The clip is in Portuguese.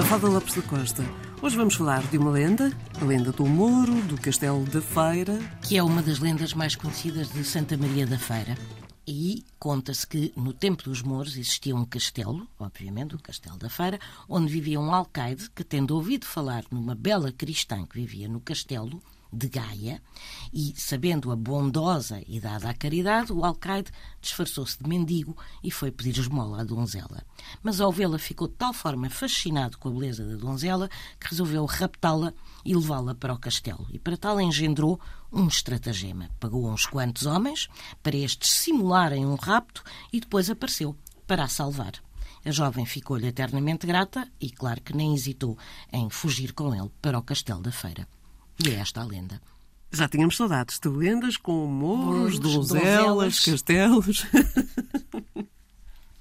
Mafalda Lopes da Costa. Hoje vamos falar de uma lenda, a lenda do Moro, do Castelo da Feira. Que é uma das lendas mais conhecidas de Santa Maria da Feira. E conta-se que no tempo dos Mouros existia um castelo, obviamente, o Castelo da Feira, onde vivia um alcaide que, tendo ouvido falar numa bela cristã que vivia no castelo, de Gaia e, sabendo a bondosa e dada à caridade, o alcaide disfarçou-se de mendigo e foi pedir esmola à donzela. Mas ao vê-la ficou de tal forma fascinado com a beleza da donzela que resolveu raptá-la e levá-la para o castelo. E para tal engendrou um estratagema. Pagou uns quantos homens para estes simularem um rapto e depois apareceu para a salvar. A jovem ficou-lhe eternamente grata e, claro que nem hesitou em fugir com ele para o castelo da feira. E é esta a lenda. Já tínhamos saudades de lendas com morros, donzelas, donzelas, castelos.